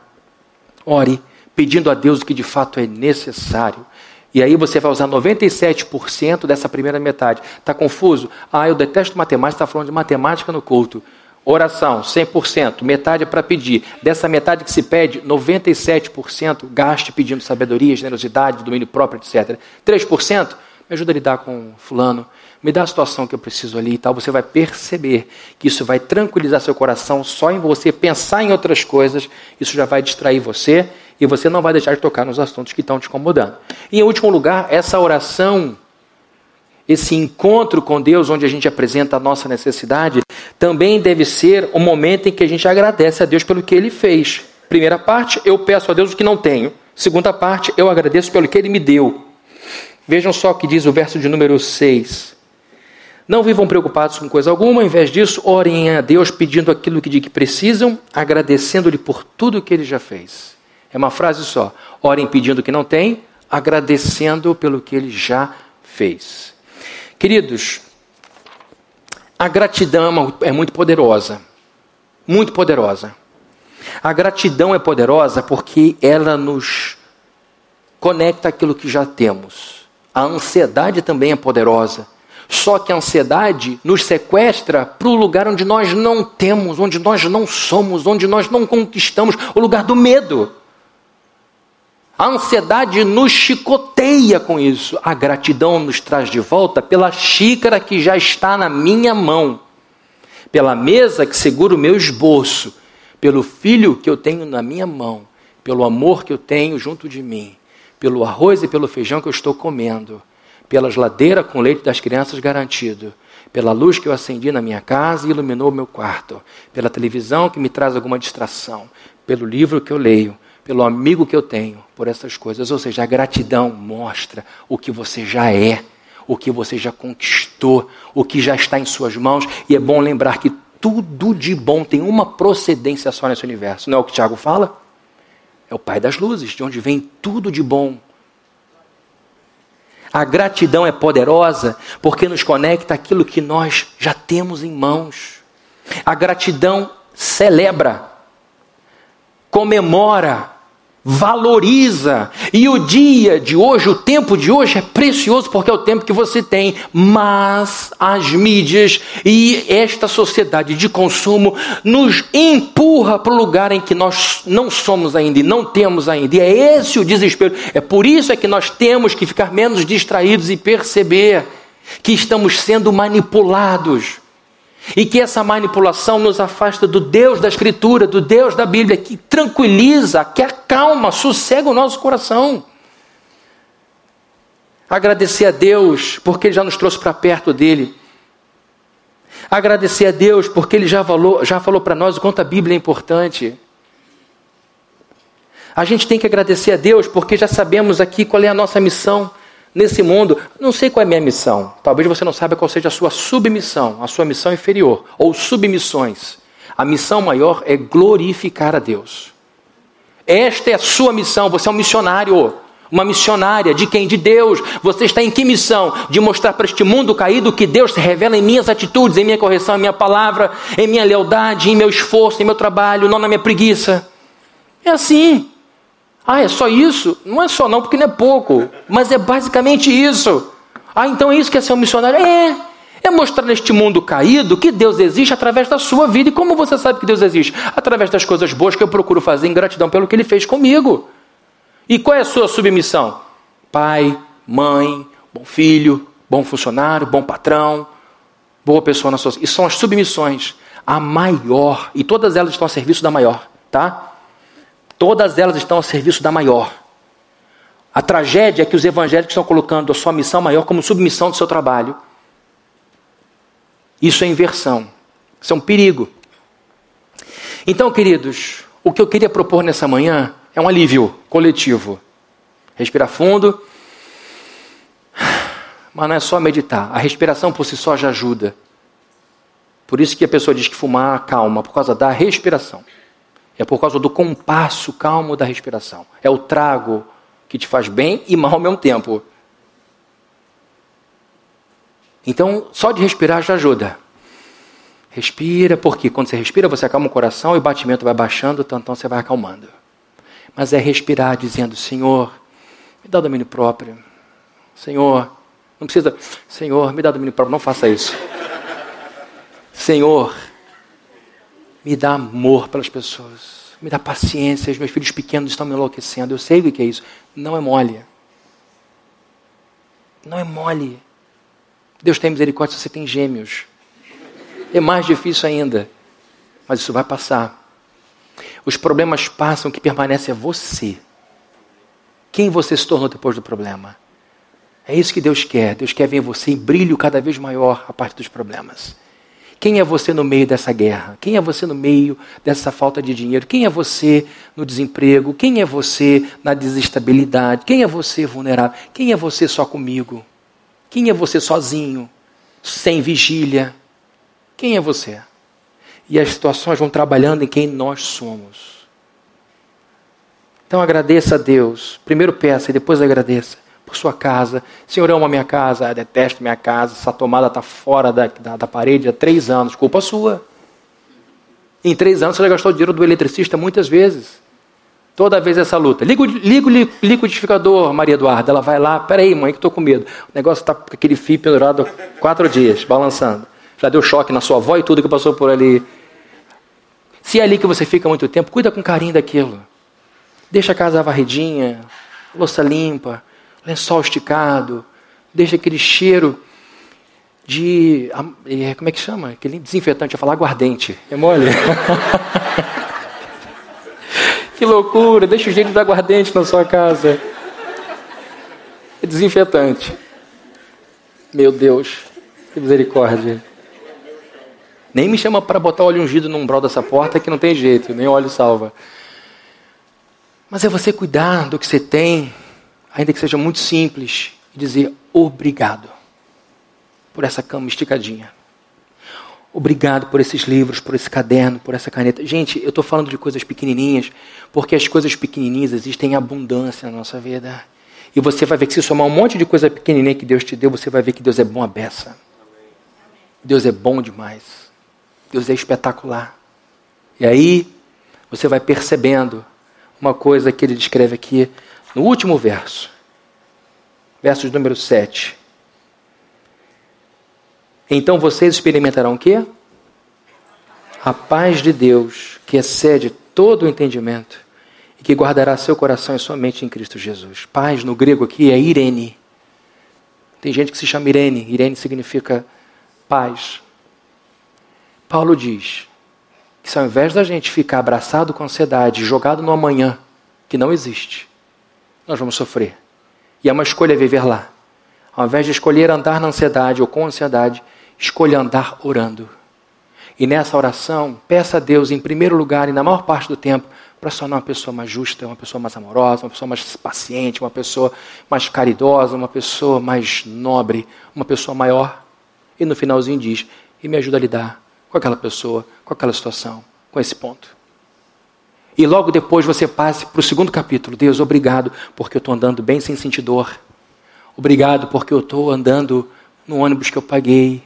ore pedindo a Deus o que de fato é necessário. E aí você vai usar 97% dessa primeira metade. Está confuso? Ah, eu detesto matemática, está falando de matemática no culto. Oração, 100%, metade é para pedir. Dessa metade que se pede, 97% gaste pedindo sabedoria, generosidade, domínio próprio, etc. 3%, me ajuda a lidar com fulano me dá a situação que eu preciso ali e tal, você vai perceber que isso vai tranquilizar seu coração só em você pensar em outras coisas, isso já vai distrair você e você não vai deixar de tocar nos assuntos que estão te incomodando. E em último lugar, essa oração, esse encontro com Deus, onde a gente apresenta a nossa necessidade, também deve ser o momento em que a gente agradece a Deus pelo que Ele fez. Primeira parte, eu peço a Deus o que não tenho. Segunda parte, eu agradeço pelo que Ele me deu. Vejam só o que diz o verso de número 6. Não vivam preocupados com coisa alguma, em vez disso, orem a Deus pedindo aquilo que de que precisam, agradecendo-lhe por tudo que ele já fez. É uma frase só. Orem pedindo o que não tem, agradecendo pelo que ele já fez. Queridos, a gratidão é muito poderosa. Muito poderosa. A gratidão é poderosa porque ela nos conecta aquilo que já temos. A ansiedade também é poderosa só que a ansiedade nos sequestra para o lugar onde nós não temos, onde nós não somos, onde nós não conquistamos o lugar do medo. A ansiedade nos chicoteia com isso. A gratidão nos traz de volta pela xícara que já está na minha mão, pela mesa que segura o meu esboço, pelo filho que eu tenho na minha mão, pelo amor que eu tenho junto de mim, pelo arroz e pelo feijão que eu estou comendo pela geladeira com leite das crianças garantido, pela luz que eu acendi na minha casa e iluminou o meu quarto, pela televisão que me traz alguma distração, pelo livro que eu leio, pelo amigo que eu tenho, por essas coisas. Ou seja, a gratidão mostra o que você já é, o que você já conquistou, o que já está em suas mãos. E é bom lembrar que tudo de bom tem uma procedência só nesse universo. Não é o que Tiago fala? É o Pai das luzes, de onde vem tudo de bom. A gratidão é poderosa porque nos conecta aquilo que nós já temos em mãos. A gratidão celebra, comemora, valoriza. E o dia de hoje, o tempo de hoje é precioso porque é o tempo que você tem. Mas as mídias e esta sociedade de consumo nos empurra para o lugar em que nós não somos ainda e não temos ainda. E é esse o desespero. É por isso é que nós temos que ficar menos distraídos e perceber que estamos sendo manipulados e que essa manipulação nos afasta do Deus da Escritura, do Deus da Bíblia, que tranquiliza, que acalma, sossega o nosso coração. Agradecer a Deus porque Ele já nos trouxe para perto dele. Agradecer a Deus porque Ele já falou, já falou para nós o quanto a Bíblia é importante. A gente tem que agradecer a Deus porque já sabemos aqui qual é a nossa missão nesse mundo, não sei qual é a minha missão. Talvez você não saiba qual seja a sua submissão, a sua missão inferior, ou submissões. A missão maior é glorificar a Deus. Esta é a sua missão, você é um missionário, uma missionária de quem? De Deus. Você está em que missão? De mostrar para este mundo caído que Deus se revela em minhas atitudes, em minha correção, em minha palavra, em minha lealdade, em meu esforço, em meu trabalho, não na minha preguiça. É assim. Ah, é só isso? Não é só não, porque não é pouco. Mas é basicamente isso. Ah, então é isso que é ser um missionário? É. É mostrar neste mundo caído que Deus existe através da sua vida. E como você sabe que Deus existe? Através das coisas boas que eu procuro fazer em gratidão pelo que Ele fez comigo. E qual é a sua submissão? Pai, mãe, bom filho, bom funcionário, bom patrão, boa pessoa na sua. E são as submissões. A maior. E todas elas estão a serviço da maior, tá? Todas elas estão a serviço da maior. A tragédia é que os evangélicos estão colocando a sua missão maior como submissão do seu trabalho. Isso é inversão. Isso é um perigo. Então, queridos, o que eu queria propor nessa manhã é um alívio coletivo. Respirar fundo. Mas não é só meditar. A respiração por si só já ajuda. Por isso que a pessoa diz que fumar calma, por causa da respiração. É por causa do compasso calmo da respiração. É o trago que te faz bem e mal ao mesmo tempo. Então, só de respirar já ajuda. Respira, porque quando você respira, você acalma o coração e o batimento vai baixando, então você vai acalmando. Mas é respirar dizendo: Senhor, me dá domínio próprio. Senhor, não precisa. Senhor, me dá domínio próprio. Não faça isso. Senhor, me dá amor pelas pessoas. Me dá paciência. Os meus filhos pequenos estão me enlouquecendo. Eu sei o que é isso. Não é mole. Não é mole. Deus tem misericórdia se você tem gêmeos. É mais difícil ainda. Mas isso vai passar. Os problemas passam, o que permanece é você. Quem você se tornou depois do problema? É isso que Deus quer. Deus quer ver você em brilho cada vez maior a partir dos problemas. Quem é você no meio dessa guerra? Quem é você no meio dessa falta de dinheiro? Quem é você no desemprego? Quem é você na desestabilidade? Quem é você vulnerável? Quem é você só comigo? Quem é você sozinho, sem vigília? Quem é você? E as situações vão trabalhando em quem nós somos. Então agradeça a Deus. Primeiro peça e depois agradeça sua casa. Senhor, eu amo a minha casa, eu detesto minha casa, essa tomada está fora da, da, da, parede há três anos, culpa sua. Em três anos você já gastou dinheiro do eletricista muitas vezes. Toda vez essa luta. Liga, liga o liquidificador, Maria Eduarda. Ela vai lá, peraí, mãe, que estou com medo. O negócio está com aquele fio pendurado quatro dias, balançando. Já deu choque na sua avó e tudo que passou por ali. Se é ali que você fica muito tempo, cuida com carinho daquilo. Deixa a casa varridinha, louça limpa, lençol esticado, deixa aquele cheiro de. É, como é que chama? Aquele desinfetante, eu falar aguardente. É mole? que loucura, deixa o jeito de aguardente na sua casa. É desinfetante. Meu Deus, que misericórdia. Nem me chama para botar óleo ungido num umbral dessa porta que não tem jeito, nem óleo salva. Mas é você cuidar do que você tem, ainda que seja muito simples, e dizer obrigado por essa cama esticadinha. Obrigado por esses livros, por esse caderno, por essa caneta. Gente, eu estou falando de coisas pequenininhas, porque as coisas pequenininhas existem em abundância na nossa vida. E você vai ver que se somar um monte de coisa pequenininha que Deus te deu, você vai ver que Deus é bom a beça. Deus é bom demais. Deus é espetacular. E aí, você vai percebendo uma coisa que ele descreve aqui no último verso. Verso número 7. Então vocês experimentarão o quê? A paz de Deus, que excede todo o entendimento e que guardará seu coração e sua mente em Cristo Jesus. Paz no grego aqui é Irene. Tem gente que se chama Irene. Irene significa paz. Paulo diz que se ao invés da gente ficar abraçado com ansiedade, jogado no amanhã, que não existe, nós vamos sofrer. E é uma escolha viver lá. Ao invés de escolher andar na ansiedade ou com ansiedade, escolha andar orando. E nessa oração, peça a Deus, em primeiro lugar e na maior parte do tempo, para se tornar uma pessoa mais justa, uma pessoa mais amorosa, uma pessoa mais paciente, uma pessoa mais caridosa, uma pessoa mais nobre, uma pessoa maior. E no finalzinho diz: e me ajuda a lidar com aquela pessoa, com aquela situação, com esse ponto. E logo depois você passe para o segundo capítulo. Deus, obrigado porque eu estou andando bem sem sentir dor. Obrigado porque eu estou andando no ônibus que eu paguei.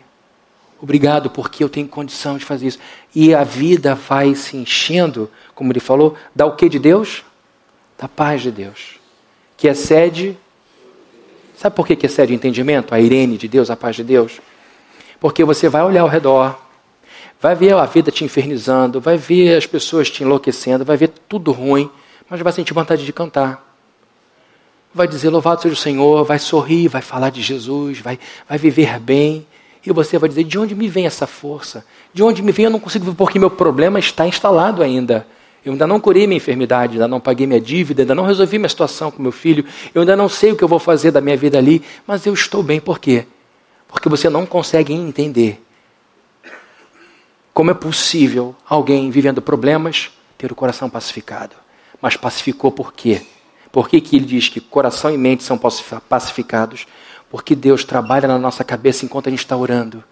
Obrigado porque eu tenho condição de fazer isso. E a vida vai se enchendo, como ele falou, da o que de Deus? Da paz de Deus. Que excede. Sabe por que, excede o entendimento? A irene de Deus, a paz de Deus? Porque você vai olhar ao redor, vai ver a vida te infernizando, vai ver as pessoas te enlouquecendo, vai ver tudo ruim, mas vai sentir vontade de cantar. Vai dizer louvado seja o Senhor, vai sorrir, vai falar de Jesus, vai, vai viver bem. E você vai dizer: de onde me vem essa força? De onde me vem? Eu não consigo ver porque meu problema está instalado ainda. Eu ainda não curei minha enfermidade, ainda não paguei minha dívida, ainda não resolvi minha situação com meu filho, eu ainda não sei o que eu vou fazer da minha vida ali, mas eu estou bem. Por quê? Porque você não consegue entender como é possível alguém vivendo problemas ter o coração pacificado. Mas pacificou por quê? Por que, que ele diz que coração e mente são pacificados? Porque Deus trabalha na nossa cabeça enquanto a gente está orando.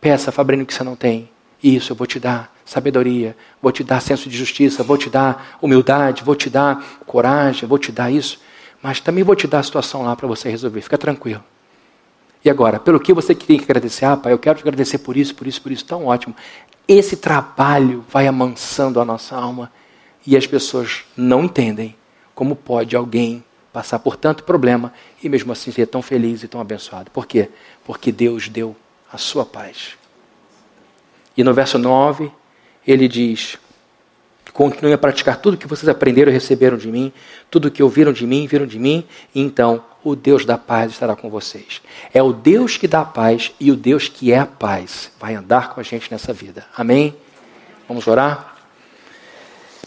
Peça, Fabrino, que você não tem. Isso eu vou te dar sabedoria, vou te dar senso de justiça, vou te dar humildade, vou te dar coragem, vou te dar isso. Mas também vou te dar a situação lá para você resolver. Fica tranquilo. E agora, pelo que você tem que agradecer? Ah, pai, eu quero te agradecer por isso, por isso, por isso. Tão ótimo. Esse trabalho vai amansando a nossa alma e as pessoas não entendem como pode alguém passar por tanto problema e mesmo assim ser tão feliz e tão abençoado. Por quê? Porque Deus deu a sua paz. E no verso 9, ele diz: Continuem a praticar tudo que vocês aprenderam e receberam de mim, tudo que ouviram de mim, viram de mim, e então o Deus da paz estará com vocês. É o Deus que dá a paz e o Deus que é a paz vai andar com a gente nessa vida. Amém? Vamos orar?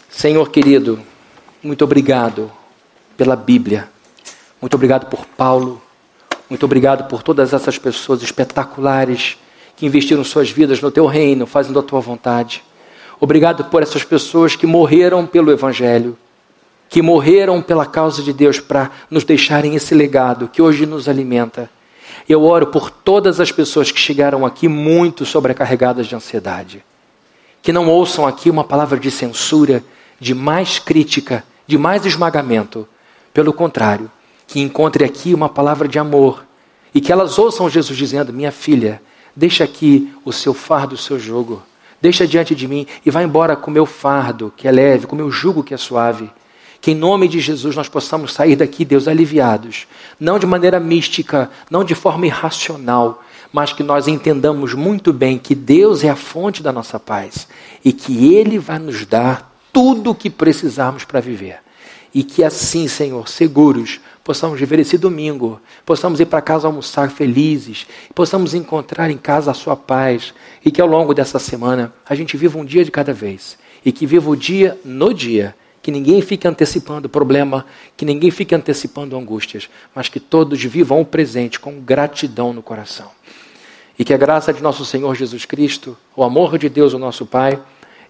Senhor querido, muito obrigado pela Bíblia. Muito obrigado por Paulo. Muito obrigado por todas essas pessoas espetaculares que investiram suas vidas no teu reino, fazendo a tua vontade. Obrigado por essas pessoas que morreram pelo Evangelho, que morreram pela causa de Deus para nos deixarem esse legado que hoje nos alimenta. Eu oro por todas as pessoas que chegaram aqui muito sobrecarregadas de ansiedade. Que não ouçam aqui uma palavra de censura, de mais crítica, de mais esmagamento, pelo contrário, que encontre aqui uma palavra de amor e que elas ouçam Jesus dizendo: Minha filha, deixa aqui o seu fardo, o seu jogo, deixa diante de mim e vá embora com o meu fardo, que é leve, com o meu jugo, que é suave. Que em nome de Jesus nós possamos sair daqui, Deus, aliviados, não de maneira mística, não de forma irracional, mas que nós entendamos muito bem que Deus é a fonte da nossa paz e que Ele vai nos dar tudo o que precisarmos para viver. E que assim, Senhor, seguros, possamos viver esse domingo, possamos ir para casa almoçar felizes, possamos encontrar em casa a sua paz e que ao longo dessa semana a gente viva um dia de cada vez e que viva o dia no dia, que ninguém fique antecipando problema, que ninguém fique antecipando angústias, mas que todos vivam o presente com gratidão no coração. E que a graça de nosso Senhor Jesus Cristo, o amor de Deus, o nosso Pai,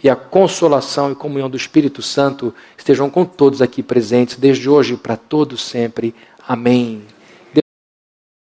e a consolação e comunhão do Espírito Santo estejam com todos aqui presentes, desde hoje para todos sempre. Amém.